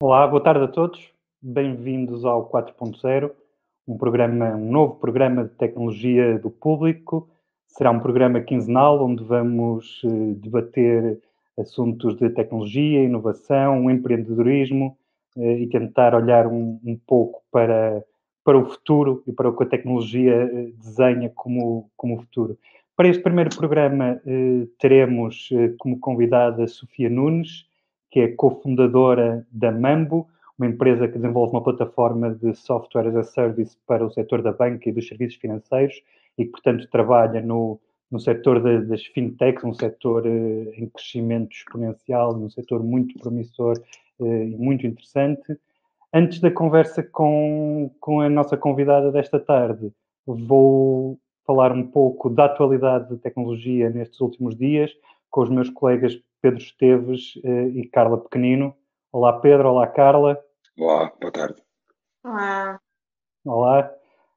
Olá, boa tarde a todos. Bem-vindos ao 4.0, um programa, um novo programa de tecnologia do público. Será um programa quinzenal onde vamos uh, debater assuntos de tecnologia, inovação, empreendedorismo uh, e tentar olhar um, um, pouco para, para o futuro e para o que a tecnologia uh, desenha como, como futuro. Para este primeiro programa teremos como convidada Sofia Nunes, que é cofundadora da Mambo, uma empresa que desenvolve uma plataforma de software as a service para o setor da banca e dos serviços financeiros e que, portanto, trabalha no, no setor de, das fintechs, um setor uh, em crescimento exponencial, um setor muito promissor uh, e muito interessante. Antes da conversa com, com a nossa convidada desta tarde, vou falar um pouco da atualidade da tecnologia nestes últimos dias com os meus colegas Pedro Esteves uh, e Carla Pequenino. Olá Pedro, olá Carla. Olá, boa tarde. Olá. Olá.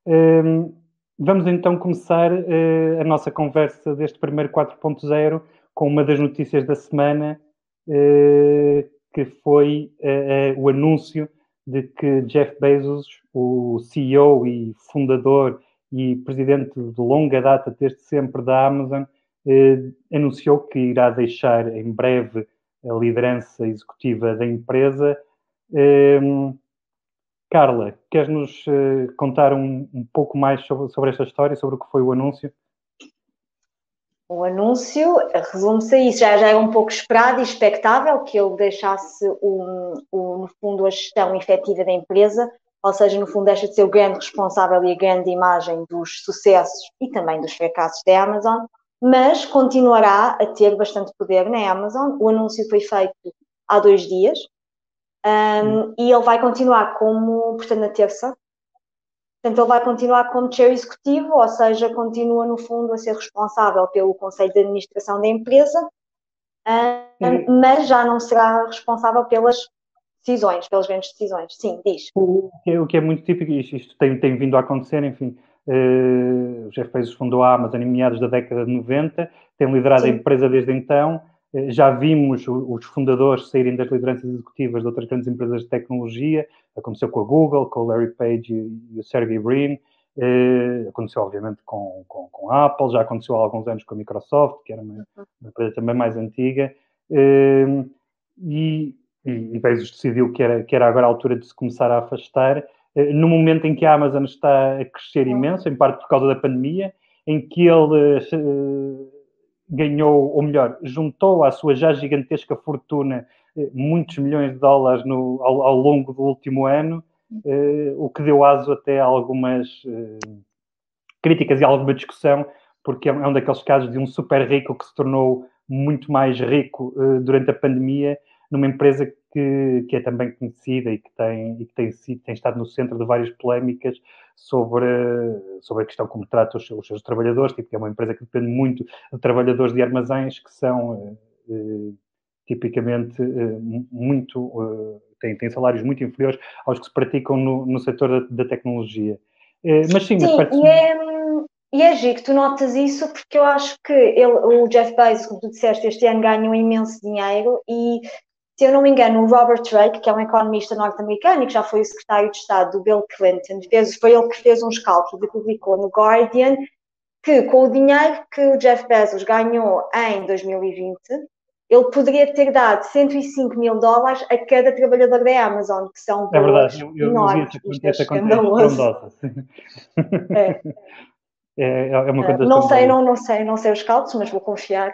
Um, vamos então começar uh, a nossa conversa deste primeiro 4.0 com uma das notícias da semana, uh, que foi uh, o anúncio de que Jeff Bezos, o CEO e fundador e presidente de longa data desde sempre da Amazon, anunciou que irá deixar em breve a liderança executiva da empresa Ehm, Carla, queres-nos uh, contar um, um, pouco mais sobre, sobre esta história, sobre o que foi o anúncio? O anúncio resume-se a isso. Já, já era um pouco esperado e expectável que ele deixasse, um, um, no fundo, a gestão efetiva da empresa, ou seja, no fundo, deixa de ser o grande responsável e a grande imagem dos sucessos e também dos fracassos da Amazon, mas continuará a ter bastante poder na Amazon. O anúncio foi feito há dois dias, um, e ele vai continuar como, portanto, na terça. Portanto, ele vai continuar como chair executivo, ou seja, continua, no fundo, a ser responsável pelo conselho de administração da empresa, um, mas já não será responsável pelas decisões, pelas grandes decisões. Sim, diz. O que é, é muito típico, isto, isto tem, tem, vindo a acontecer, enfim. Uh, o Jeff Bezos fundou a Amazon em meados da década de 90, tem liderado Sim. a empresa desde então eh, já vimos os fundadores saírem das lideranças executivas de outras grandes empresas de tecnologia. Aconteceu com a Google, com o Larry Page e o Sergey Brin. Eh, aconteceu, obviamente, com, com, com, a Apple. Já aconteceu há alguns anos com a Microsoft, que era uma, uma empresa também mais antiga. Eh, e, e Bezos decidiu que era, que era agora a altura de se começar a afastar. No momento em que a Amazon está a crescer imenso, em parte por causa da pandemia, em que ele ganhou, ou melhor, juntou à sua já gigantesca fortuna eh, muitos milhões de dólares no, ao, ao longo do último ano, eh, o que deu aso até a algumas eh, críticas e alguma discussão, porque é um é daqueles casos de um super rico que se tornou muito mais rico eh, durante a pandemia numa empresa que, que é também conhecida e que tem, e que tem, tem estado no centro de várias polémicas sobre, sobre a questão como trata os, os seus trabalhadores, tipo, que é uma empresa que depende muito de trabalhadores de armazéns que são eh, eh tipicamente eh, muito, eh, têm, têm salários muito inferiores aos que se praticam no, no setor da, da tecnologia. Eh, mas sim, sim mas e é, e é giro que tu notas isso porque eu acho que ele, o Jeff Bezos, como tu disseste, este ano ganha um imenso dinheiro e se eu não me engano, o Robert Drake, que é um economista norte-americano e que já foi o secretário de Estado do Bill Clinton, fez, foi ele que fez uns cálculos e publicou no Guardian que com o dinheiro que o Jeff Bezos ganhou em 2020, ele poderia ter dado 105 mil dólares a cada trabalhador da Amazon, que são é verdade, eu, eu, enormes. Eu vi essa conta, é. é, é uma coisa não sei, não, não sei, não sei os cálculos, mas vou confiar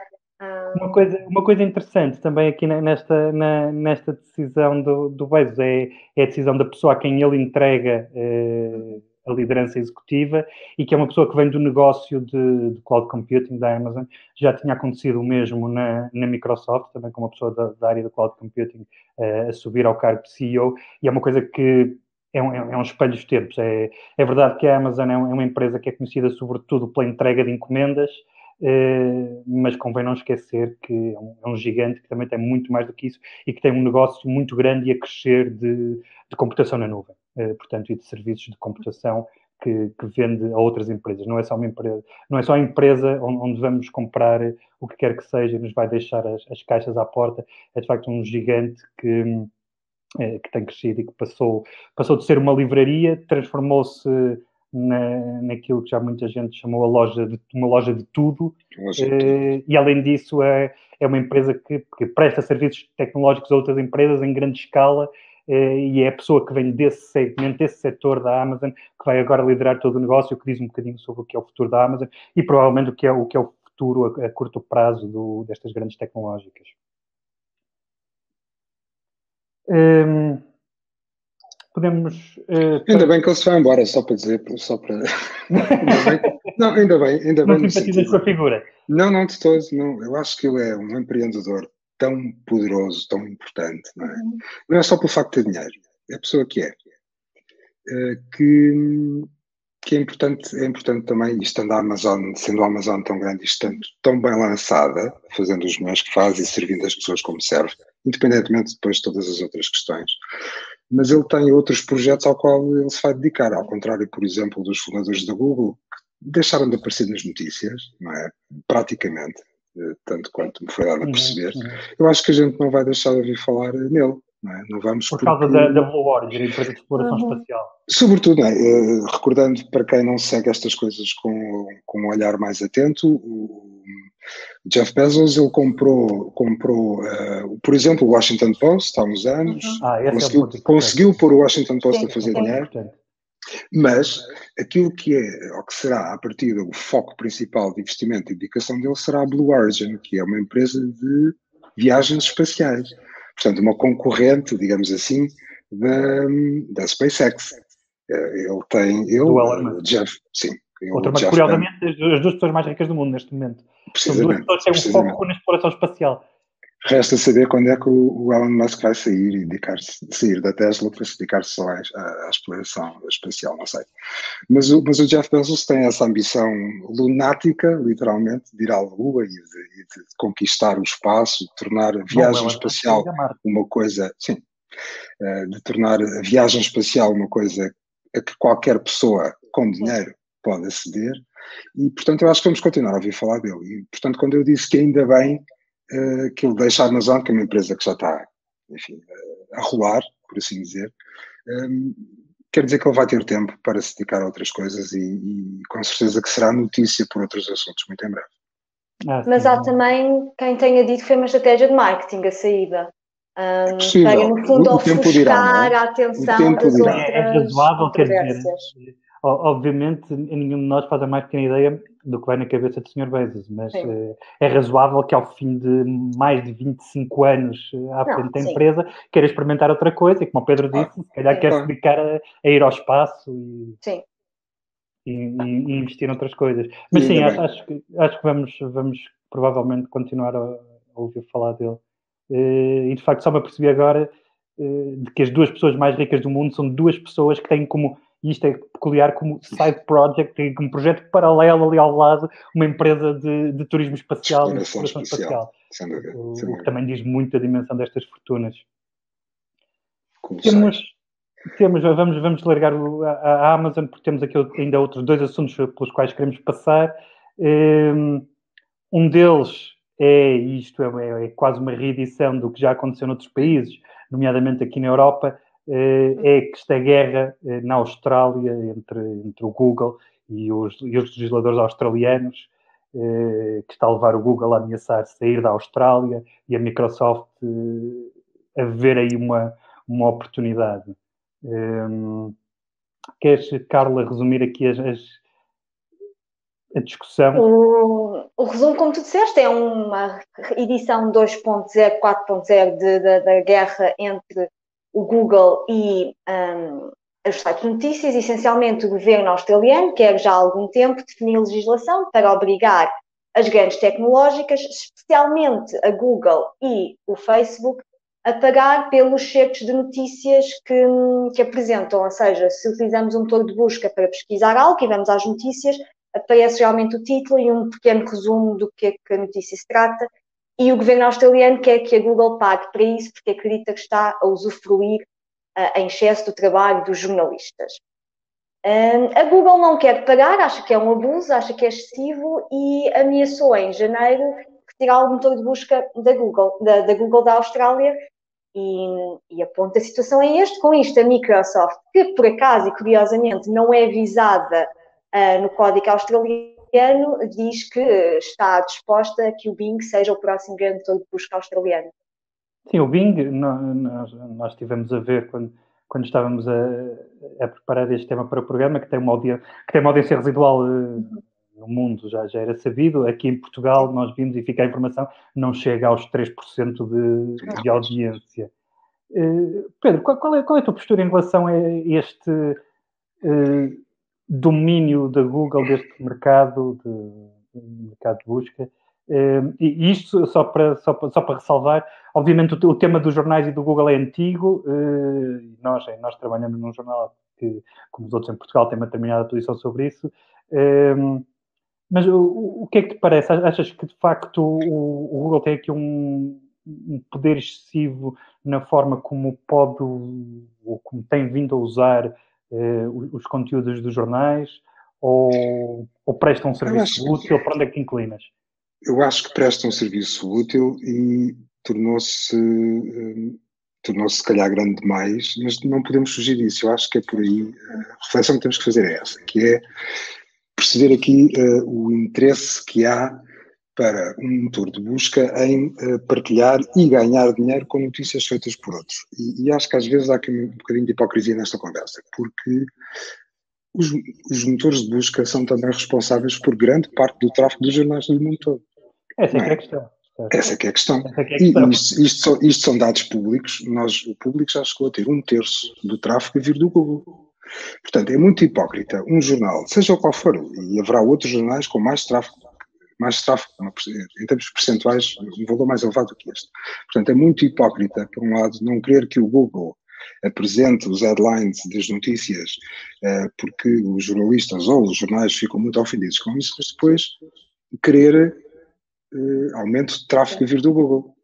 uma coisa, uma coisa interessante também aqui nesta, na, nesta decisão do, do Bezos é, é, a decisão da pessoa a quem ele entrega eh, a liderança executiva e que é uma pessoa que vem do negócio de, de cloud computing da Amazon. Já tinha acontecido o mesmo na, na Microsoft, também com uma pessoa da, da área do cloud computing eh, a subir ao cargo de CEO, e é uma coisa que é um, é um espelho dos tempos. É, é verdade que a Amazon é, é uma empresa que é conhecida sobretudo pela entrega de encomendas, mas convém não esquecer que é um, é um, gigante que também tem muito mais do que isso e que tem um negócio muito grande e a crescer de, de computação na nuvem, uh, portanto, e de serviços de computação que, que, vende a outras empresas. Não é só uma empresa, não é só a empresa onde, onde vamos comprar o que quer que seja e nos vai deixar as, as, caixas à porta. É de facto um gigante que, eh, que tem crescido e que passou, passou de ser uma livraria, transformou-se na, naquilo que já muita gente chamou a loja de, uma loja de tudo, loja de tudo. Eh, e além disso é, é uma empresa que, que, presta serviços tecnológicos a outras empresas em grande escala eh, e é a pessoa que vem desse segmento, desse setor da Amazon, que vai agora liderar todo o negócio, que diz um bocadinho sobre o que é o futuro da Amazon e provavelmente o que é o, que é o futuro a, a curto prazo do, destas grandes tecnológicas. Um, podemos. Uh, ainda bem que ele se vai embora, só para dizer, só para. ainda bem, não, ainda bem, ainda bem. Não simpatizas com a figura. Não, não, de todos, não. Eu acho que ele é um empreendedor tão poderoso, tão importante, não é? Uhum. Não é só pelo facto de ter dinheiro, é a pessoa que é. Uh, que, que é importante, é importante também, estando a Amazon, sendo a Amazon tão grande e estando tão bem lançada, fazendo os melhores que faz e servindo as pessoas como serve, independentemente depois de todas as outras questões. Mas ele tem outros projetos ao qual ele se vai dedicar, ao contrário, por exemplo, dos fundadores da Google, que deixaram de aparecer nas notícias, não é? Praticamente, eh, tanto quanto me foi dado a uhum, perceber. Uhum, uhum. Eu acho que a gente não vai deixar de ouvir falar nele. Não, é? não vamos por causa da, da Blue Origin, a empresa de exploração uhum. espacial. Sobretudo, é? uh, recordando para quem não segue estas coisas com, com um olhar mais atento, o Jeff Bezos ele comprou, comprou uh, por exemplo, o Washington Post há uns anos, uhum. ah, conseguiu, é conseguiu pôr o Washington Post sim, a fazer dinheiro, mas aquilo que é, ou que será a partir do foco principal de investimento e dedicação dele será a Blue Origin, que é uma empresa de viagens espaciais portanto, uma concorrente, digamos assim, da, da SpaceX. Eh, ele tem, ele, Jeff, sim. Outra, mas curiosamente, as duas pessoas mais ricas do mundo neste momento. São duas pessoas têm um foco na exploração espacial. Resta saber quando é que o Elon Musk vai sair e dedicar-se, sair da Tesla para se dedicar só à, à, exploração espacial, não sei. Mas o, mas o Jeff Bezos tem essa ambição lunática, literalmente, de ir à Lua e de, e de conquistar o espaço, de tornar a viagem Bom, espacial uma coisa, sim, eh, de tornar a viagem espacial uma coisa a que qualquer pessoa com dinheiro pode aceder. E, portanto, eu acho que vamos continuar a ouvir falar dele. E, portanto, quando eu disse que ainda bem uh, que ele deixa a Amazon, que é uma empresa que já está, enfim, uh, a rolar, por assim dizer, um, ehm, quer dizer que ele vai ter tempo para se dedicar a outras coisas e, e com certeza que será notícia por outros assuntos muito em breve. Ah, Mas há também quem tenha dito que foi uma estratégia de marketing a saída. Um, é para, no fundo, ofuscar dirá, é? a atenção das dirá. outras É razoável, quer dizer, obviamente nenhum de nós faz a mais pequena ideia do que vai na cabeça do Sr. Bezos, mas uh, é razoável que ao fim de mais de 25 anos eh, à frente da empresa queira experimentar outra coisa e como o Pedro disse, se calhar quer se dedicar a, a, ir ao espaço e, e, e, investir noutras coisas. Mas sim, acho, acho, que, acho que vamos, vamos provavelmente continuar a, a ouvir falar dele. Uh, e de facto só me apercebi agora de que as duas pessoas mais ricas do mundo são duas pessoas que têm como e isto é peculiar como side project, como projeto paralelo ali ao lado, uma empresa de, de turismo espacial, de exploração espacial. espacial. o, o, que também diz muito a dimensão destas fortunas. temos, temos, vamos, vamos largar o, a, a, Amazon, porque temos aqui ainda outros dois assuntos pelos quais queremos passar. Um, um deles é, isto é, é quase uma reedição do que já aconteceu noutros países, nomeadamente aqui na Europa, é que esta guerra eh, na Austrália entre, entre o Google e os, e os legisladores australianos, eh, que está a levar o Google a ameaçar sair da Austrália e a Microsoft a ver aí uma, uma oportunidade. Queres, Carla, resumir aqui as, as a discussão? O, o, resumo, como tu disseste, é uma edição 2.0, 4.0 da guerra entre o Google e um, os sites de notícias, essencialmente o governo australiano quer já há algum tempo definir legislação para obrigar as grandes tecnológicas, especialmente a Google e o Facebook, a pagar pelos certos de notícias que, que apresentam. Ou seja, se utilizamos um motor de busca para pesquisar algo e vamos às notícias, aparece realmente o título e um pequeno resumo do que é que a notícia se trata e o governo australiano quer que a Google pague para isso, porque acredita que está a usufruir uh, em excesso do trabalho dos jornalistas. Um, a Google não quer pagar, acha que é um abuso, acha que é excessivo e ameaçou em janeiro retirar o motor de busca da Google, da, da Google da Austrália E, e a ponto da situação é este, com isto a Microsoft, que por acaso e curiosamente não é visada uh, no código australiano, diz que está disposta a que o Bing seja o próximo grande motor de busca australiano. Sim, o Bing, nós, nós estivemos a ver quando, quando estávamos a, a, preparar este tema para o programa, que tem uma, audiência, que tem uma audiência residual uh, no mundo, já, já era sabido. Aqui em Portugal, nós vimos e fica a informação, não chega aos 3% de, de audiência. Uh, Pedro, qual, é, qual é a tua postura em relação a este uh, domínio da Google deste mercado, de, de mercado de busca? Uh, e isto, só para, só, para, só para ressalvar, obviamente o, o, tema dos jornais e do Google é antigo, uh, nós, nós trabalhamos num jornal que, como os outros em Portugal, tem uma determinada posição sobre isso, uh, mas o, o, que é que te parece? Achas que de facto o, o Google tem aqui um, um, poder excessivo na forma como pode ou como tem vindo a usar os, os conteúdos dos jornais ou, ou presta um serviço útil? Para onde é que inclinas? eu acho que presta um serviço útil e tornou-se um, tornou-se se calhar grande demais, mas não podemos fugir disso. Eu acho que é por aí a reflexão que temos que fazer é essa, que é perceber aqui uh, o interesse que há para um motor de busca em uh, partilhar e ganhar dinheiro com notícias feitas por outros. E, e, acho que às vezes há aqui um bocadinho de hipocrisia nesta conversa, porque os, os, motores de busca são também responsáveis por grande parte do tráfego dos jornais do mundo todo. Essa é, é, é a questão. Essa é que é a questão. É, é a questão. E isto, isto, são, isto, são, dados públicos. Nós, o público já chegou a ter um terço do tráfego a vir do Google. Portanto, é muito hipócrita um jornal, seja qual for, e haverá outros jornais com mais tráfego, mais tráfego, em termos percentuais, um valor mais elevado do que este. Portanto, é muito hipócrita, por um lado, não querer que o Google apresente os headlines das notícias, eh, porque os jornalistas ou os jornais ficam muito ofendidos com isso, mas depois querer uh, aumento de tráfego a vir do Google.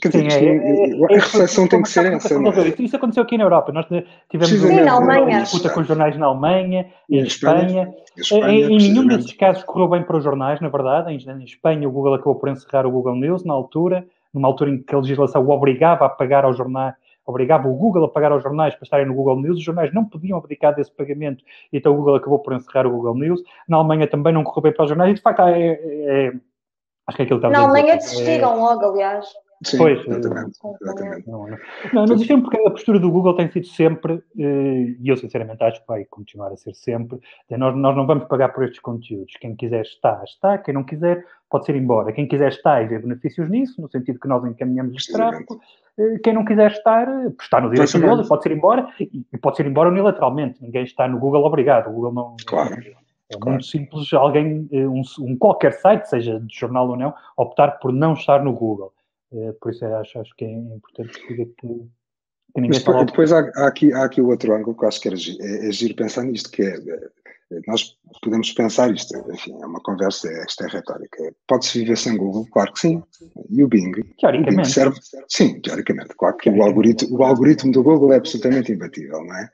Quer dizer, Sim, é, é, a reflexão tem que ser essa. Não é? Isso aconteceu aqui na Europa. Nós tivemos uma, uma disputa com os jornais na Alemanha, em, em Espanha. Espanha. Em, em nenhum desses casos correu bem para os jornais, na verdade. Em, em Espanha, o Google acabou por encerrar o Google News na altura, numa altura em que a legislação o obrigava a pagar aos jornais obrigava o Google a pagar aos jornais para estarem no Google News, os jornais não podiam abdicar desse pagamento, então o Google acabou por encerrar o Google News. Na Alemanha também não correu bem para os jornais, e de facto é, é, é Acho que é aquilo que Na Alemanha desistiram é... logo, aliás. Sim, pois, exatamente. exatamente. Não, não, não, não porque a postura do Google tem sido sempre, eh, e eu sinceramente acho que vai continuar a ser sempre, nós, nós não vamos pagar por estes conteúdos. Quem quiser está, está. Quem não quiser, pode ser embora. Quem quiser está e ver benefícios nisso, no sentido que nós encaminhamos este tráfego. Eh, quem não quiser estar, está no direito dele, pode ser embora, e pode ser embora unilateralmente. Ninguém está no Google obrigado. O Google não... Claro é claro. muito simples alguém, eh, um, um, qualquer site, seja de jornal ou não, optar por não estar no Google. É, por isso é, acho, acho que é importante que diga que, que ninguém Mas depois, depois há, há, aqui, há aqui o outro ângulo que eu acho que é, é, é giro pensar nisto, que é, é, nós podemos pensar isto, enfim, é uma conversa, esta é retórica. Pode-se viver sem Google? Claro que sim. E o Bing? Teoricamente. O Bing serve, sim, teoricamente. Claro que o algoritmo, o algoritmo do Google é absolutamente imbatível, não é?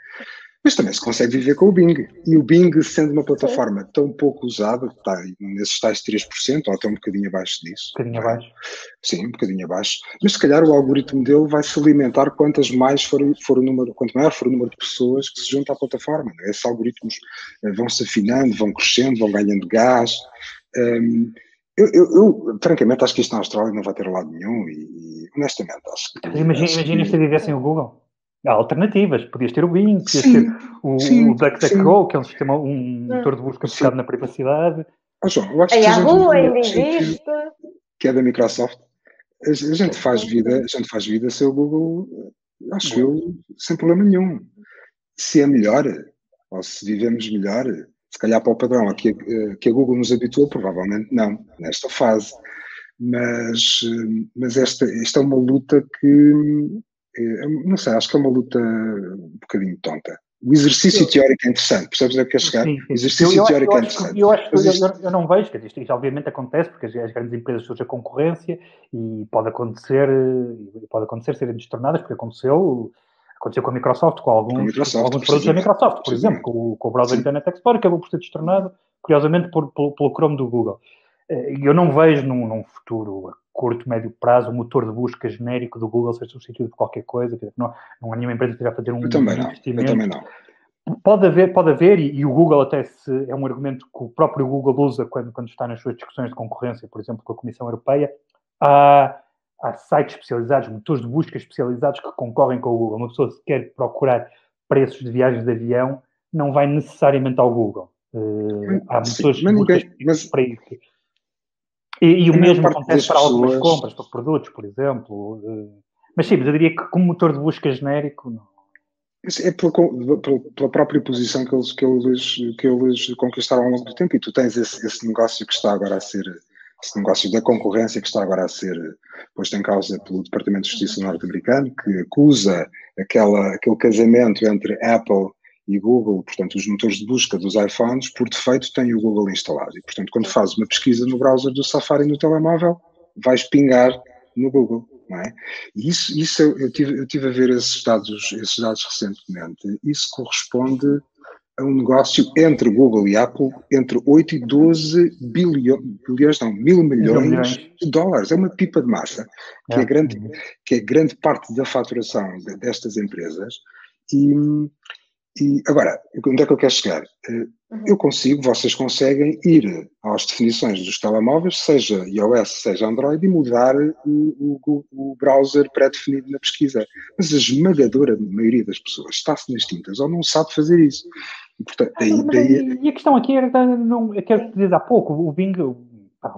Mas também se consegue viver com o Bing. E o Bing, sendo uma plataforma Sim. tão pouco usada, está nesses tais 3%, ou até um bocadinho abaixo disso. Um bocadinho abaixo. Sim, um bocadinho abaixo. Mas se calhar o algoritmo dele vai se alimentar quantas mais for, for o número, quanto maior for o número de pessoas que se juntam à plataforma. É? Esses algoritmos eh, vão se afinando, vão crescendo, vão ganhando gás. Um, eu, eu, eu, francamente, acho que isto na Austrália não vai ter lado nenhum e, e honestamente, acho que. Imagina, imagina se vivessem o Google. Há alternativas. Podias ter o Bing, podias sim, ter o, sim, o DuckDuckGo, que é um sistema, um motor de busca focado na privacidade. Oh, João, eu acho que a Yahoo ainda existe. Que é da Microsoft. A, a, gente faz vida, a gente faz vida sem o Google, acho eu, sem problema nenhum. Se é melhor, ou se vivemos melhor, se calhar para o padrão a que, a, que a Google nos habituou, provavelmente não, nesta fase. Mas, mas esta, esta é uma luta que é, não sei, acho que é uma luta um bocadinho tonta. O exercício eu, teórico é interessante, percebes onde é que quer chegar? Sim, sim. Exercício eu, teórico é interessante. Eu, acho, eu, eu, não vejo, que isto, isto, obviamente acontece, porque as, as, grandes empresas surgem a concorrência e pode acontecer, pode acontecer serem destornadas, porque aconteceu, aconteceu com a Microsoft, com alguns, com Microsoft, alguns produtos da Microsoft, por exemplo, com, com, o browser Internet Explorer, que acabou por ser destornado, curiosamente, por, pelo, pelo Chrome do Google. Eu não vejo num, num, futuro a curto, médio prazo o motor de busca genérico do Google ser substituído por qualquer coisa. Não, não há nenhuma empresa que esteja a fazer um eu também não, investimento. Eu também não. Pode haver, pode haver e, e, o Google até se, é um argumento que o próprio Google usa quando, quando está nas suas discussões de concorrência, por exemplo, com a Comissão Europeia. Há, há sites especializados, motores de busca especializados que concorrem com o Google. Uma pessoa se quer procurar preços de viagens de avião, não vai necessariamente ao Google. Uh, há motores mas ninguém, mas... para isso. E, e o mesmo acontece para algumas pessoas... compras, para produtos, por exemplo. Uh, mas sim, mas eu diria que como motor de busca genérico, não é pela, pela, própria posição que eles, que, eles, que eles conquistaram ao longo do tempo. E tu tens esse, esse negócio que está agora a ser, esse negócio da concorrência que está agora a ser posto em causa pelo Departamento de Justiça norte-americano, que acusa aquela, aquele casamento entre Apple e Google, portanto, os motores de busca dos iPhones, por defeito, têm o Google instalado. E, portanto, quando fazes uma pesquisa no browser do Safari no telemóvel, vais pingar no Google. Não é? E isso, isso eu, tive, eu tive a ver esses dados, esses dados recentemente. Isso corresponde a um negócio entre Google e Apple entre 8 e 12 bilhões, bilhões não, mil milhões de dólares. É uma pipa de massa, que é, é grande, que é grande parte da faturação destas empresas. E, e agora, onde é que eu quero chegar? Eh, uhum. Eu consigo, vocês conseguem ir às definições dos telemóveis, seja iOS, seja Android, e mudar o, o, o browser pré-definido na pesquisa. Mas a esmagadora maioria das pessoas está-se nas tintas ou não sabe fazer isso. E, portanto, daí, ah, daí... e a questão aqui era, não, eu quero dizer há pouco, o Bing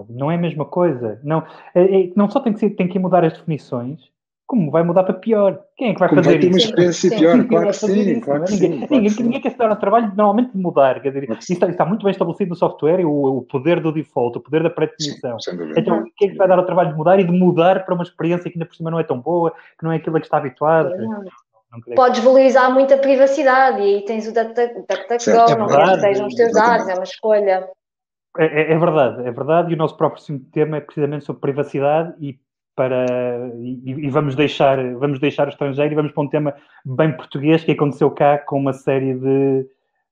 não é a mesma coisa. Não, é, é, não só tem que, ser, tem que mudar as definições, como vai mudar para pior? Quem é que vai como fazer vai ter isso? uma experiência sim, pior, sim, claro que sim, isso, claro que ninguém, sim. Ninguém, ninguém, ninguém quer se dar ao trabalho normalmente de mudar, quer dizer, claro isso, está, isso, está, muito bem estabelecido no software, o, o poder do default, o poder da pré-definição. Então, quem é que vai dar ao trabalho de mudar e de mudar para uma experiência que ainda por cima não é tão boa, que não é aquilo a que está habituado? Não Podes valorizar muito a privacidade e aí tens o DuckDuckGo, é não queres que estejam os teus dados, é uma escolha. É, é, é, verdade, é verdade, e o nosso próprio tema é precisamente sobre privacidade e para e, e, vamos deixar vamos deixar o estrangeiro e vamos para um tema bem português que aconteceu cá com uma série de,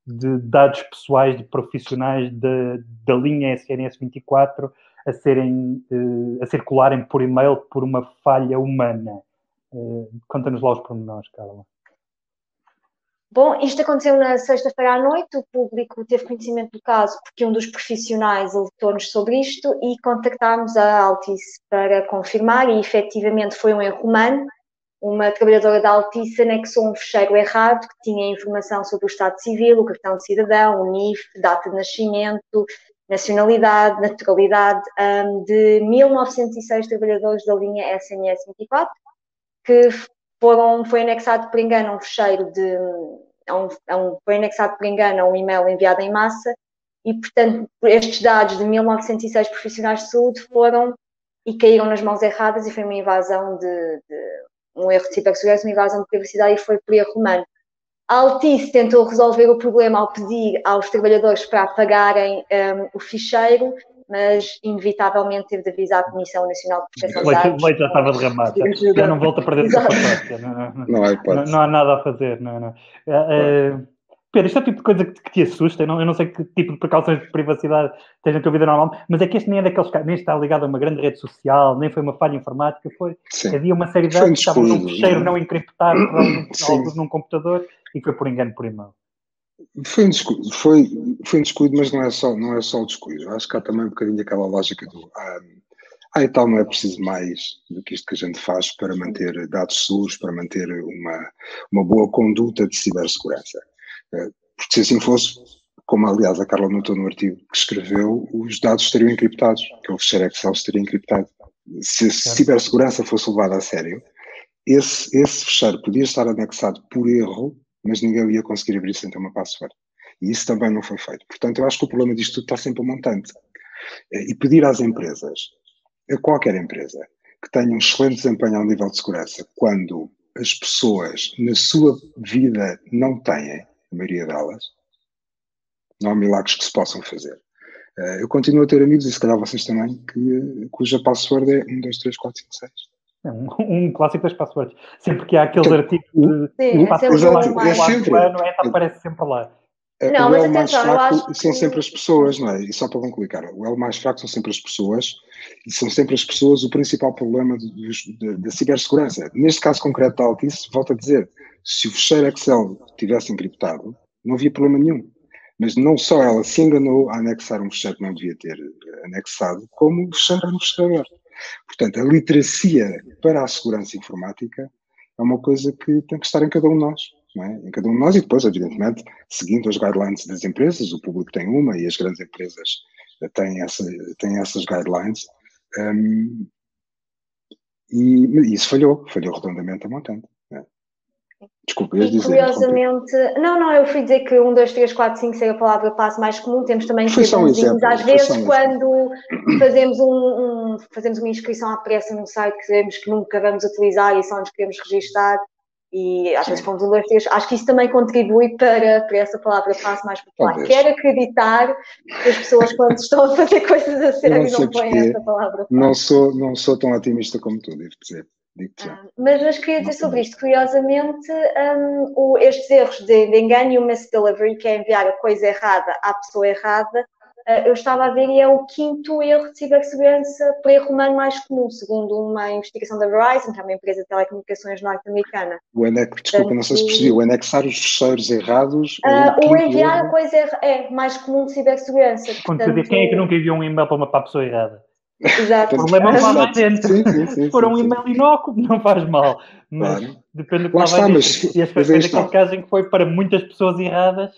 de dados pessoais de profissionais da linha SNS 24 a serem uh, a circularem por e-mail por uma falha humana. Uh, Conta-nos lá os pormenores, Carla. Bom, isto aconteceu na sexta-feira à noite, o público teve conhecimento do caso porque um dos profissionais alertou-nos sobre isto e contactámos a Altice para confirmar e efetivamente foi um erro humano. Uma trabalhadora da Altice anexou um fecheiro errado que tinha informação sobre o estado civil, o cartão de cidadão, o NIF, data de nascimento, nacionalidade, naturalidade um, de 1906 trabalhadores da linha SNS 24 que foram, foi anexado por engano um fecheiro de. A um, a um, foi anexado por engano um e-mail enviado em massa e, portanto, estes dados de 1906 profissionais de saúde foram e caíram nas mãos erradas e foi uma invasão de, de um erro de cibersegurança, uma invasão de privacidade e foi por erro humano. A Altice tentou resolver o problema ao pedir aos trabalhadores para apagarem um, o ficheiro mas inevitavelmente teve de avisar a Comissão Nacional de Proteção de Dados. O leite já estava derramado, já, já não volta a perder essa paciência. Não, não, não, não, não, há nada a fazer. Não, não. Uh, Pedro, isto é o tipo de coisa que, que te assusta. Eu não, eu não, sei que tipo de precauções de privacidade tens na tua vida normal, mas é que este nem é daqueles nem está ligado a uma grande rede social, nem foi uma falha informática, foi. Sim. Havia uma série de dados que estavam num fecheiro não encriptado, alguns num computador e foi por engano por e-mail. Foi um descuido, foi, foi um descuido, mas não é, só, não é só o descuido. Eu acho que há também um bocadinho aquela lógica do ah, ah, e tal, não é preciso mais do que isto que a gente faz para manter dados seguros, para manter uma, uma boa conduta de cibersegurança. Eh, porque se assim fosse, como aliás a Carla notou no artigo que escreveu, os dados estariam encriptados, que o fecheiro Excel estaria encriptado. Se a cibersegurança fosse levada a sério, esse, esse fecheiro podia estar anexado por erro mas ninguém ia conseguir abrir sem ter uma password. E isso também não foi feito. Portanto, eu acho que o problema disto tudo está sempre a montante. E pedir às empresas, a qualquer empresa, que tenha um excelente desempenho ao nível de segurança, quando as pessoas na sua vida não têm, a maioria delas, não há milagres que se possam fazer. Eh, eu continuo a ter amigos, e se calhar vocês também, que, cuja password é 1, 2, 3, 4, 5, 6. É um, um, clássico das passwords. Sempre que há aqueles artigos de Sim, password é, é sempre. Ano, essa aparece sempre lá. Não, o mas elo mais atenção, fraco acho são que- sempre as pessoas, não é? E só para concluir, o elo mais fraco são sempre as pessoas e são sempre as pessoas o principal problema da cibersegurança. Neste caso concreto da Altice, volto a dizer, se o fecheiro Excel tivesse encriptado, não havia problema nenhum. Mas não só ela se enganou a anexar um fecheiro que não devia ter eh, anexado, como o fecheiro era um fecheiro aberto. Portanto, a literacia para a segurança informática é uma coisa que tem que estar em cada um de nós. É? Em cada um de nós e depois, evidentemente, seguindo as guidelines das empresas, o público tem uma e as grandes empresas têm, essa, têm essas guidelines. hum, e isso falhou, falhou redondamente a montante. é? Desculpa, ias dizer. curiosamente, não, não, eu fui dizer que um, dois, três, quatro, cinco seria a palavra passo mais comum. Temos também que só um às vezes um quando fazemos, um, um- fazemos uma inscrição à pressa num site que sabemos que nunca vamos utilizar e só nos queremos registar. E às vezes Sim. fomos um, dois, três. Acho que isso também contribui para, para essa palavra passo mais popular. Talvez. Quero acreditar que as pessoas, quando estão a fazer coisas a sério, não põem essa palavra Não sou, não sou tão otimista como tu, devo dizer. Ah, Mas, mas queria dizer sobre isto, curiosamente, hum, o- estes erros de, de engano e o misdelivery, que é enviar a coisa errada à pessoa errada, eu estava a ver e é o quinto erro de cibersegurança por erro humano mais comum, segundo uma investigação da Verizon, que é uma empresa de telecomunicações norte-americana. O anex, desculpa, não sei se percebi. O anexar os fecheiros errados. é Ah, o o quinto enviar a erro. coisa erra- é mais comum de cibersegurança. Quando diz, quem é que nunca enviou um e-mail para, uma, para a pessoa errada? Exato. O problema não vai lá Exato. dentro. Sim, sim, sim, Se for um e-mail inócuo, não faz mal. Mas Claro. depende do que Lá lá está, vai mas-. E foi mas aí foi daquele está. caso em que foi para muitas pessoas erradas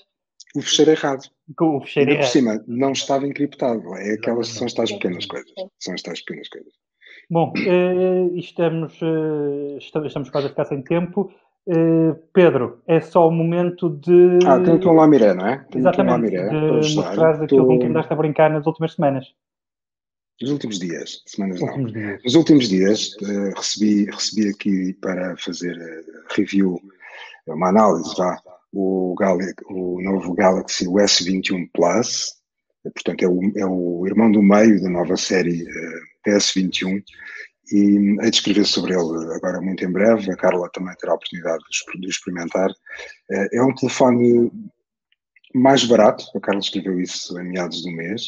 O fecheiro errado. com o fecheiro por errado. cima, não estava encriptado. É aquelas, são as tais Sim. pequenas coisas. São as tais pequenas coisas. Bom, eh, estamos, eh, estamos, quase a ficar sem tempo. Eh, Pedro, é só o momento de. Ah, tem aqui um lamiré, não é? Tem aqui um Exatamente, lamiré de mostrar aquilo com Estou- que andaste a brincar nas últimas semanas. Nos últimos dias, semanas não. Últimos dias. Nos últimos dias recebi, recebi aqui para fazer review, uma análise, vá, o, Gali- o novo Galaxy o S21 Plus, eh, portanto é o, é o irmão do meio da nova série eh, PS21 e hei de escrever sobre ele agora muito em breve, a Carla também terá a oportunidade de experimentar. Eh, É um telefone mais barato, a Carla escreveu isso em meados do mês,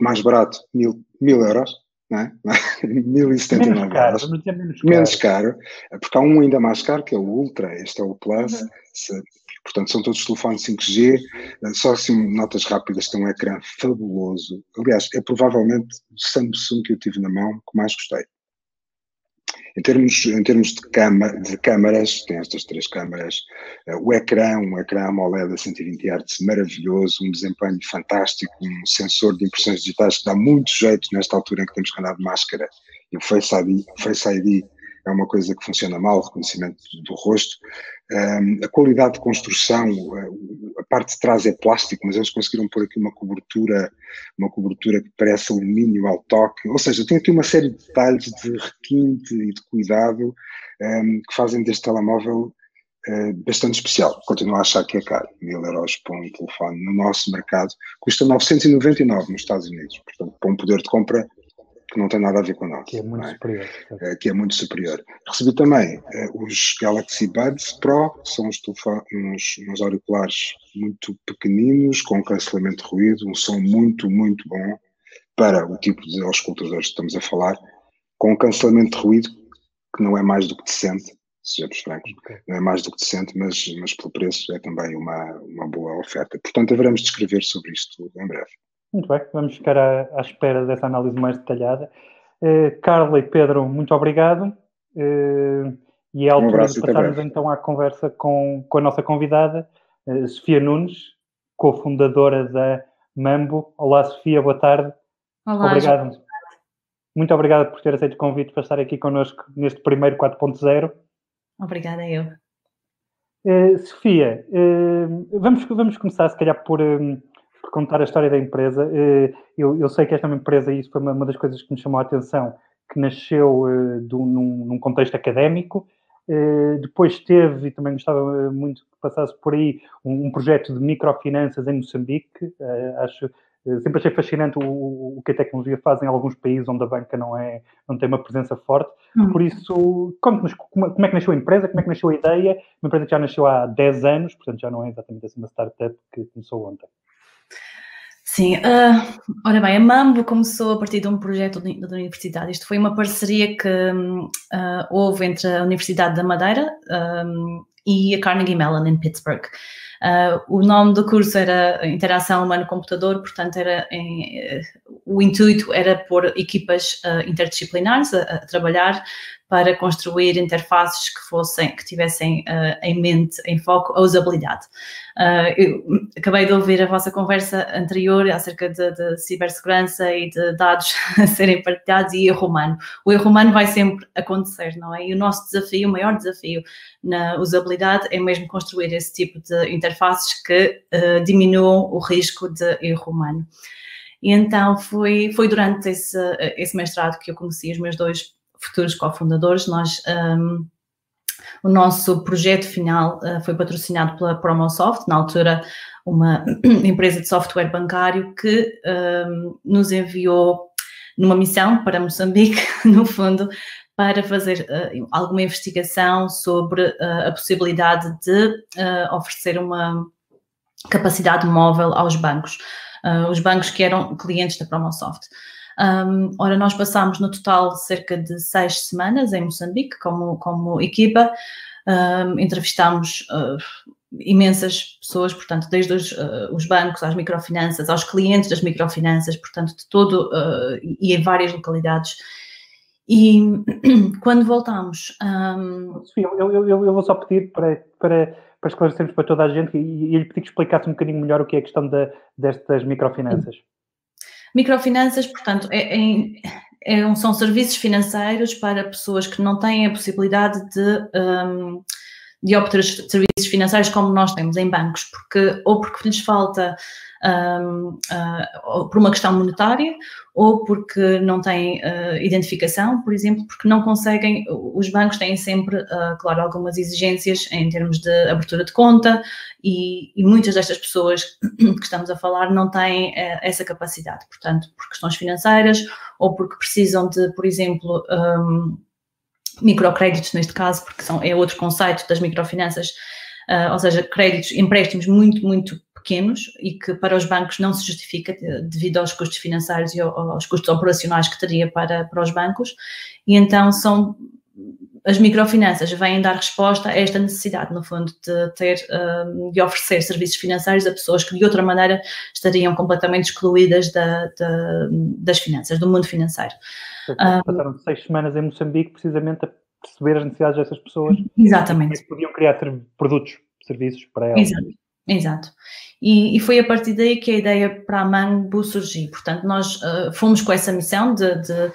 mais barato, mil, mil euros, não é? 1079 Menos caro, euros menos caro. menos caro, porque há um ainda mais caro, que é o Ultra, este é o Plus, Uhum. se- portanto são todos telefones 5G, eh, só assim notas rápidas, tem um ecrã fabuloso, aliás, é provavelmente o Samsung que eu tive na mão que mais gostei. Em termos, em termos de, cama, de câmaras, tem estas três câmaras, eh, o ecrã, um ecrã AMOLED a 120 Hz maravilhoso, um desempenho fantástico, um sensor de impressões digitais que dá muito jeito nesta altura em que temos que andar de máscara. E o Face ID, Face ID é uma coisa que funciona mal, o reconhecimento do rosto. A qualidade de construção, a parte de trás é plástico, mas eles conseguiram pôr aqui uma cobertura, uma cobertura que parece alumínio ao toque. Ou seja, tem aqui uma série de detalhes de requinte e de cuidado um, que fazem deste telemóvel uh, bastante especial. Continuo a achar que é caro. Mil euros para um telefone no nosso mercado custa 999 nos Estados Unidos. Portanto, para um poder de compra que não tem nada a ver com nós. Que é muito é? superior. Eh, que é muito superior. Recebi também eh, os Galaxy Buds Pro, que são uns, uns, uns auriculares muito pequeninos, com cancelamento de ruído, um som muito, muito bom para o tipo de auscultadores que estamos a falar, com cancelamento de ruído que não é mais do que decente, sejamos francos, não é mais do que decente, mas, mas pelo preço é também uma, uma boa oferta. Portanto, haveremos de escrever sobre isto em breve. Muito bem, vamos ficar à, à espera dessa análise mais detalhada. Eh, Carla e Pedro, muito obrigado. Eh, e é a Um altura abraço de passarmos então à conversa com, com a nossa convidada, eh, Sofia Nunes, cofundadora da Mambo. Olá, Sofia, boa tarde. Olá, obrigado. Muito obrigado por ter aceito o convite para estar aqui connosco neste primeiro 4.0. Obrigada eu. Sofia, vamos, vamos começar se calhar por, por contar a história da empresa. Eh, eu, eu sei que esta é uma empresa, e isso foi uma, das coisas que me chamou a atenção, que nasceu eh, do- num, num contexto académico, eh, depois teve, e também gostava muito que passasse por aí, um, um projeto de microfinanças em Moçambique, acho, sempre achei fascinante o, o, que a tecnologia faz em alguns países onde a banca não, é, não tem uma presença forte. Hum. Por isso, conte-nos como, como, é que nasceu a empresa, como é que nasceu a ideia. Uma empresa que já nasceu há 10 anos, portanto já não é exatamente assim uma startup que começou ontem. Sim, uh, ora bem, a Mambo começou a partir de um projeto da universidade. Isto foi uma parceria que uh, houve entre a Universidade da Madeira um, e a Carnegie Mellon em Pittsburgh. Uh, o nome do curso era Interação Humano-Computador, portanto, era em, o intuito era pôr equipas interdisciplinares a, a trabalhar para construir interfaces que fossem, que tivessem uh, em mente, em foco, a usabilidade. Uh, eu acabei de ouvir a vossa conversa anterior acerca de, de, cibersegurança e de dados a serem partilhados e erro humano. O erro humano vai sempre acontecer, não é? E o nosso desafio, o maior desafio na usabilidade é mesmo construir esse tipo de interfaces que uh, diminuam o risco de erro humano. E então foi, foi durante esse, esse mestrado que eu conheci os meus dois futuros cofundadores, nós um, o nosso projeto final uh, foi patrocinado pela Promosoft, na altura uma empresa de software bancário que um, nos enviou numa missão para Moçambique, no fundo, para fazer uh, alguma investigação sobre uh, a possibilidade de oferecer uma capacidade móvel aos bancos, os bancos que eram clientes da Promosoft. Um, ora, nós passámos no total cerca de seis semanas em Moçambique como, como equipa, um, entrevistámos uh, imensas pessoas, portanto, desde os, uh, os, bancos às microfinanças, aos clientes das microfinanças, portanto, de todo uh, e em várias localidades. E quando voltámos. Um... Eu, eu, eu, vou só pedir para, para, para esclarecermos para toda a gente e, e lhe pedir que explicasse um bocadinho melhor o que é a questão de, destas microfinanças. Microfinanças, portanto, é, é, é, são serviços financeiros para pessoas que não têm a possibilidade de, um, de obter serviços financeiros como nós temos em bancos, porque ou porque lhes falta um, uh, por uma questão monetária ou porque não têm uh, identificação, por exemplo, porque não conseguem, os bancos têm sempre, uh, claro, algumas exigências em termos de abertura de conta e, e muitas destas pessoas que estamos a falar não têm essa capacidade, portanto, por questões financeiras ou porque precisam de, por exemplo, um, microcréditos neste caso, porque são, é outro conceito das microfinanças, uh, ou seja, créditos, empréstimos muito, muito pequenos e que para os bancos não se justifica devido aos custos financeiros e aos custos operacionais que teria para, para os bancos. E então são as microfinanças vêm dar resposta a esta necessidade, no fundo, de ter, hum, de oferecer serviços financeiros a pessoas que de outra maneira estariam completamente excluídas da, da, das finanças, do mundo financeiro. Passaram um, seis semanas em Moçambique precisamente a perceber as necessidades dessas pessoas. Exatamente. E podiam criar produtos, serviços para elas. Exato. Exato. E, e, foi a partir daí que a ideia para a Mango surgiu. Portanto, nós uh, fomos com essa missão de, de,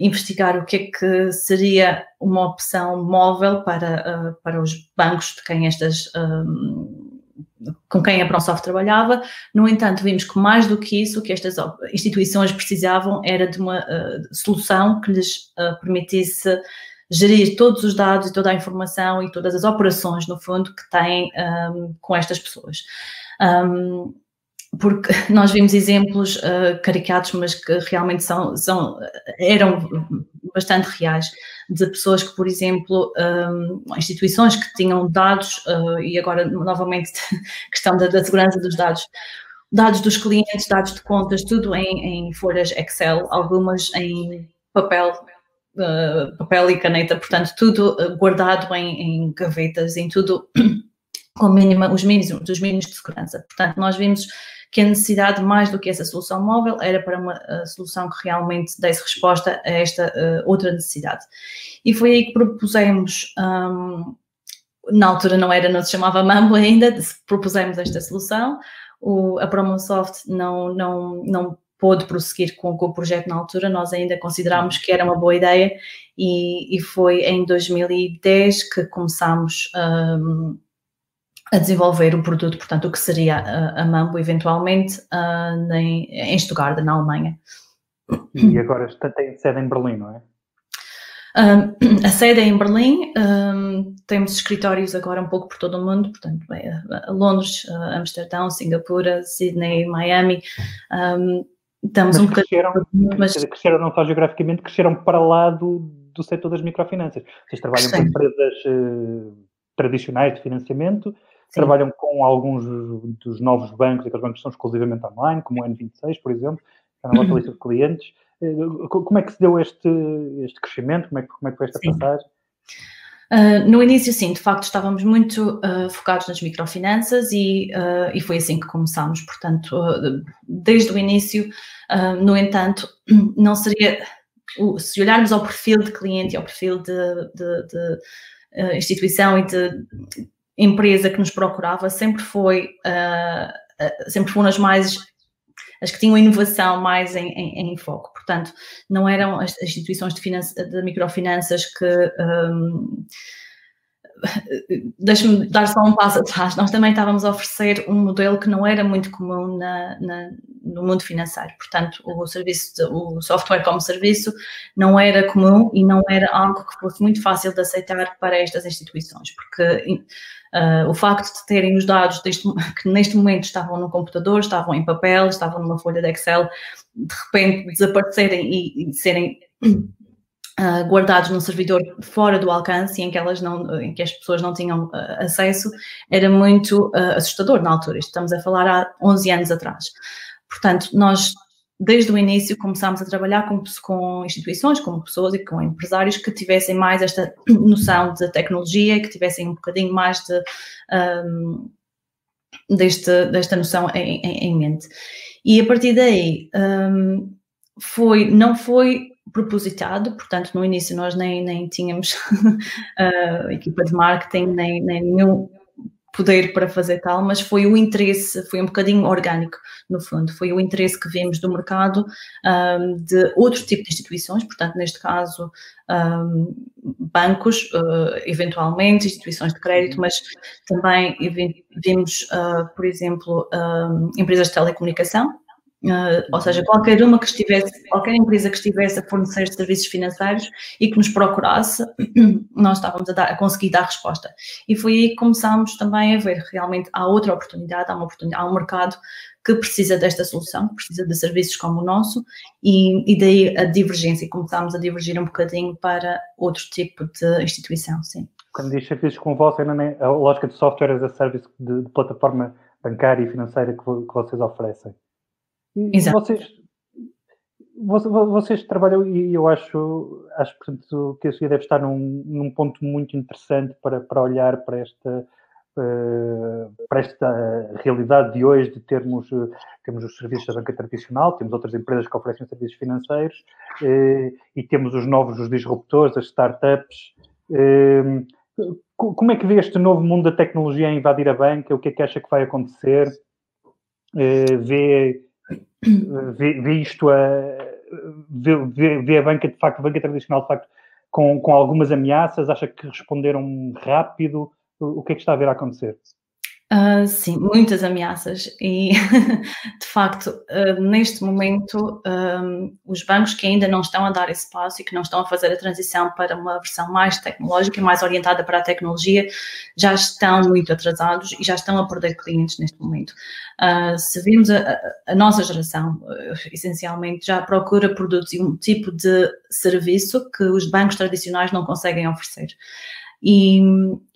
investigar o que é que seria uma opção móvel para, uh, para os bancos de quem estas. Uh, com quem a ProSoft trabalhava, no entanto, vimos que mais do que isso, o que estas instituições precisavam era de uma solução que lhes permitisse gerir todos os dados e toda a informação e todas as operações, no fundo, que têm um, com estas pessoas. Um, porque nós vimos exemplos uh, caricatos, mas que realmente são, são, eram bastante reais, de pessoas que, por exemplo, um, instituições que tinham dados, uh, e agora novamente questão da, da, segurança dos dados, dados dos clientes, dados de contas, tudo em, em folhas Excel, algumas em papel uh, papel e caneta, portanto, tudo guardado em, em, gavetas, em tudo com mínima, os mínimos, os mínimos de segurança. Portanto, nós vimos que a necessidade, mais do que essa solução móvel, era para uma uh, solução que realmente desse resposta a esta outra necessidade. E foi aí que propusemos. Um, na altura não era, não se chamava Mambo ainda, propusemos esta solução. O, a Promosoft não, não, não pôde prosseguir com, com, o projeto na altura, nós ainda considerámos que era uma boa ideia e, e foi em 2010 que começámos um, a desenvolver o produto, portanto, o que seria a, a Mambo eventualmente uh, em, em Stuttgart, na Alemanha. E agora tem sede em Berlim, não é? Um, a sede é em Berlim, um, temos escritórios agora um pouco por todo o mundo, portanto, é, Londres, uh, Amsterdão, Singapura, Sydney, Miami. Um, estamos mas um cresceram, bocadinho. Mas... Cresceram não só geograficamente, cresceram para lá do, do setor das microfinanças. Vocês trabalham Sim. com empresas uh, tradicionais de financiamento, Sim. trabalham com alguns dos novos bancos, aqueles bancos que são exclusivamente online, como o N26, por exemplo, está na vossa lista de clientes. Eh, como é que se deu este, este crescimento? Como é, que, como é que foi esta sim. passagem? Uh, no início, sim, de facto estávamos muito uh, focados nas microfinanças e, uh, e foi assim que começámos. Portanto, desde o início, no entanto, não seria. Se olharmos ao perfil de cliente e ao perfil de, de, de instituição e de empresa que nos procurava, sempre foi. sempre foram as mais as que tinham inovação mais em, em, em foco. Portanto, não eram as instituições de, de microfinanças que. Um, Deixe-me dar só um passo atrás. Nós também estávamos a oferecer um modelo que não era muito comum na, na, no mundo financeiro. Portanto, o serviço, de, o software como serviço não era comum e não era algo que fosse muito fácil de aceitar para estas instituições, porque Uh, o facto de terem os dados deste, que neste momento estavam no computador, estavam em papel, estavam numa folha de Excel, de repente desaparecerem e, e serem uh, guardados num servidor fora do alcance em que elas não, em que as pessoas não tinham uh, acesso, era muito assustador na altura. Estamos a falar há 11 anos atrás. Portanto, nós desde o início começámos a trabalhar com, com, instituições, com pessoas e com empresários que tivessem mais esta noção de tecnologia, que tivessem um bocadinho mais de, um, deste, desta noção em, em, em, mente. E a partir daí um, foi, não foi propositado, portanto no início nós nem, nem tínhamos uh, equipa de marketing, nem, nem nenhum poder para fazer tal, mas foi o interesse, foi um bocadinho orgânico, no fundo, foi o interesse que vimos do mercado um, de outro tipo de instituições, portanto, neste caso, um, bancos, uh, eventualmente, instituições de crédito, mas também vimos, uh, por exemplo, um, empresas de telecomunicação, Uh, ou seja, qualquer uma que estivesse, qualquer empresa que estivesse a fornecer serviços financeiros e que nos procurasse, nós estávamos a, dar, a conseguir dar resposta. E foi aí que começámos também a ver realmente há outra oportunidade, há uma oportunidade, há um mercado que precisa desta solução, precisa de serviços como o nosso, e, e daí a divergência, começámos a divergir um bocadinho para outro tipo de instituição, sim. Quando diz serviços como o vosso, é a lógica de software as a service de, de plataforma bancária e financeira que, que vocês oferecem. Exato. Vocês, vocês trabalham, e eu acho, acho portanto, que a deve estar num, num ponto muito interessante para, para olhar para esta, uh, para esta realidade de hoje, de termos, uh, temos os serviços da banca tradicional, temos outras empresas que oferecem serviços financeiros uh, e temos os novos, os disruptores, as startups. como é que vê este novo mundo da tecnologia a invadir a banca? O que é que acha que vai acontecer? vê vê, vê isto a vê, vê, a banca de facto, a banca tradicional de facto com, com algumas ameaças, acha que responderam rápido, o que é que está a ver a acontecer? Uh, sim, muitas ameaças e de facto uh, neste momento um, os bancos que ainda não estão a dar esse passo e que não estão a fazer a transição para uma versão mais tecnológica mais orientada para a tecnologia já estão muito atrasados e já estão a perder clientes neste momento. Uh, se vimos a, a nossa geração essencialmente já procura produtos e um tipo de serviço que os bancos tradicionais não conseguem oferecer. E,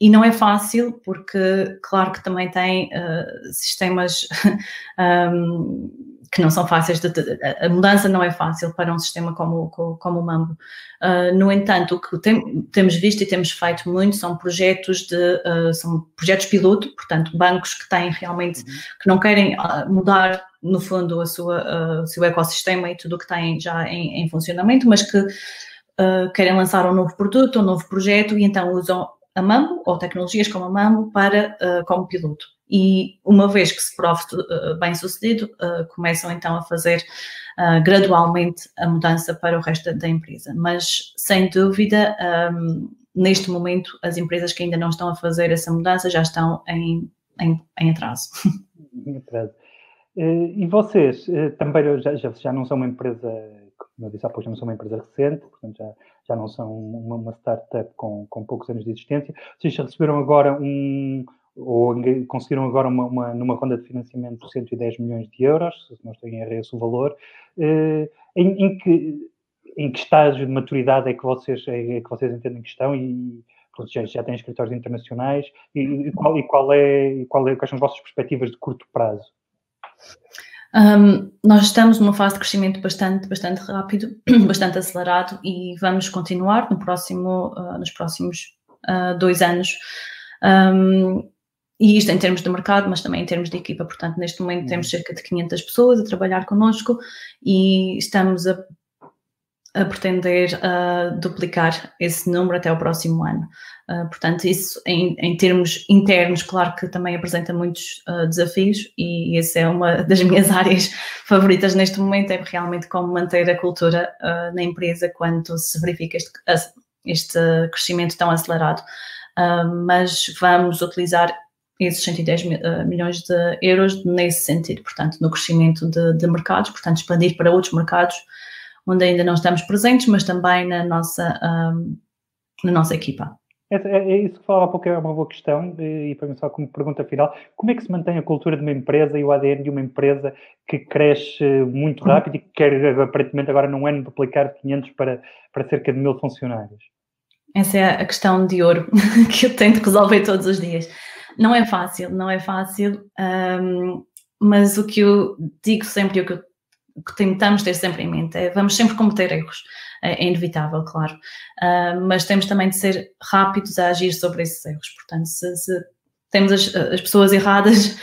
e não é fácil, porque, claro que também tem uh, sistemas um, que não são fáceis, de, de, a mudança não é fácil para um sistema como, como, como o Mambo. Uh, no entanto, o que tem, temos visto e temos feito muito são projetos de, uh, são projetos piloto, portanto, bancos que têm realmente, uhum. que não querem mudar no fundo a sua, o seu ecossistema e tudo o que têm já em, em funcionamento, mas que uh, querem lançar um novo produto, um novo projeto e então usam a Mambo ou tecnologias como a Mambo para, uh, como piloto. E uma vez que se prove uh, bem sucedido, começam então a fazer gradualmente a mudança para o resto da empresa. Mas, sem dúvida, um, neste momento, as empresas que ainda não estão a fazer essa mudança já estão em, em, em atraso. Em atraso. E vocês também já, já, já não são uma empresa como eu disse há pouco, já não sou uma empresa recente, portanto já, já não são uma, uma startup com, com poucos anos de existência. Vocês receberam agora um, ou conseguiram agora uma, uma, numa ronda de financiamento de 110 milhões de euros, se não estou em erro é esse o valor, eh, em, em, que, em que estágio de maturidade é que vocês, é, é que vocês entendem que estão e já, já têm escritórios internacionais e, e, qual, e, qual é, e qual é, quais são as vossas perspectivas de curto prazo? Um, nós estamos numa fase de crescimento bastante, bastante rápido, bastante acelerado e vamos continuar no próximo, uh, nos próximos uh, dois anos. Um, e isto em termos de mercado, mas também em termos de equipa. Portanto, neste momento uhum. temos cerca de 500 pessoas a trabalhar connosco e estamos a, a pretender uh, duplicar esse número até o próximo ano. Uh, portanto, isso em, em, termos internos, claro que também apresenta muitos uh, desafios e essa é uma das minhas áreas favoritas neste momento, é realmente como manter a cultura na empresa quando se verifica este, este crescimento tão acelerado. mas vamos utilizar esses 110 eh, milhões de euros nesse sentido, portanto, no crescimento de, de, mercados, portanto, expandir para outros mercados onde ainda não estamos presentes, mas também na nossa, um, na nossa equipa. É, é, é, isso que falava há pouco, é uma boa questão, e para mim só como pergunta final, como é que se mantém a cultura de uma empresa e o ADN de uma empresa que cresce muito rápido e que quer aparentemente agora num ano duplicar de 500 para, para cerca de mil funcionários? Essa é a questão de ouro que eu tento resolver todos os dias. Não é fácil, não é fácil, um, mas o que eu digo sempre e o que, que tentamos ter sempre em mente é vamos sempre cometer erros, é, é inevitável, claro, uh, mas temos também de ser rápidos a agir sobre esses erros. Portanto, se, se temos as, as, pessoas erradas,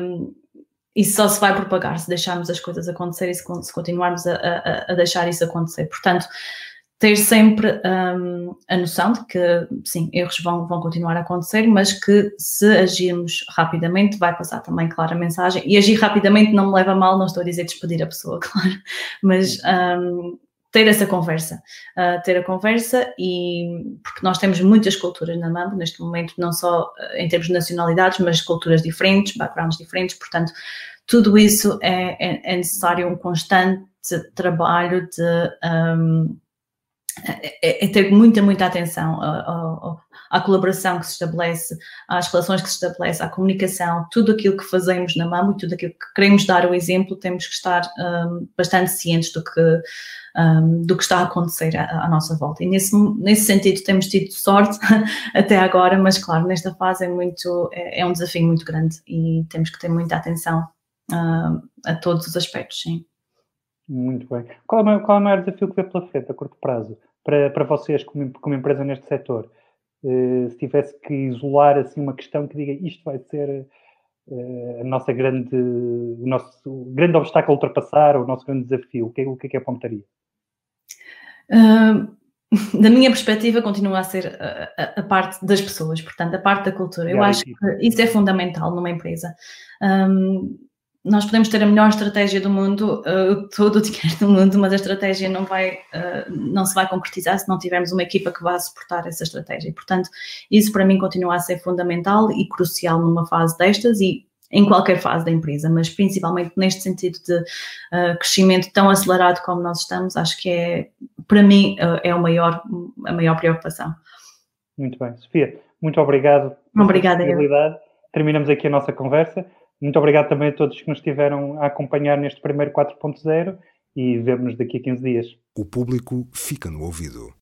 um, isso só se vai propagar se deixarmos as coisas acontecer e se, se continuarmos a, a, a deixar isso acontecer. Portanto, ter sempre um, a noção de que, sim, erros vão, vão continuar a acontecer, mas que se agirmos rapidamente, vai passar também, claro, a mensagem. E agir rapidamente não me leva a mal, não estou a dizer despedir a pessoa, claro, mas um, ter essa conversa, uh, ter a conversa e porque nós temos muitas culturas na MAMB neste momento, não só uh, em termos de nacionalidades, mas culturas diferentes, backgrounds diferentes, portanto, tudo isso é, é, é necessário um constante trabalho de um, é, é, ter muita, muita atenção à colaboração que se estabelece, às relações que se estabelece, à comunicação, tudo aquilo que fazemos na MAM e tudo aquilo que queremos dar o exemplo, temos que estar um, bastante cientes do que, um, do que está a acontecer à, à, nossa volta. E nesse, nesse sentido temos tido sorte até agora, mas claro, nesta fase é, muito, é, é um desafio muito grande e temos que ter muita atenção uh, a todos os aspectos, sim. Muito bem. Qual é, o maior, qual é o maior desafio que vê pela frente a curto prazo para, para vocês como, como empresa neste setor? Uh, se tivesse que isolar assim uma questão que diga isto vai ser uh, a nossa grande, o nosso grande obstáculo a ultrapassar, o nosso grande desafio, o que, o que é que apontaria? Uh, da minha perspectiva, continua a ser a, a, a, parte das pessoas, portanto, a parte da cultura. Eu acho que isso é fundamental numa empresa. Um, nós podemos ter a melhor estratégia do mundo, uh, todo o dinheiro do mundo, mas a estratégia não vai, uh, não se vai concretizar se não tivermos uma equipa que vá suportar essa estratégia. E, portanto, isso para mim continua a ser fundamental e crucial numa fase destas e em qualquer fase da empresa, mas principalmente neste sentido de uh, crescimento tão acelerado como nós estamos, acho que é, para mim, é o maior, a maior preocupação. Muito bem. Sofia, muito obrigado. Obrigada. Terminamos aqui a nossa conversa. Muito obrigado também a todos que nos estiveram a acompanhar neste primeiro 4.0 e vemo-nos daqui a 15 dias. O público fica no ouvido.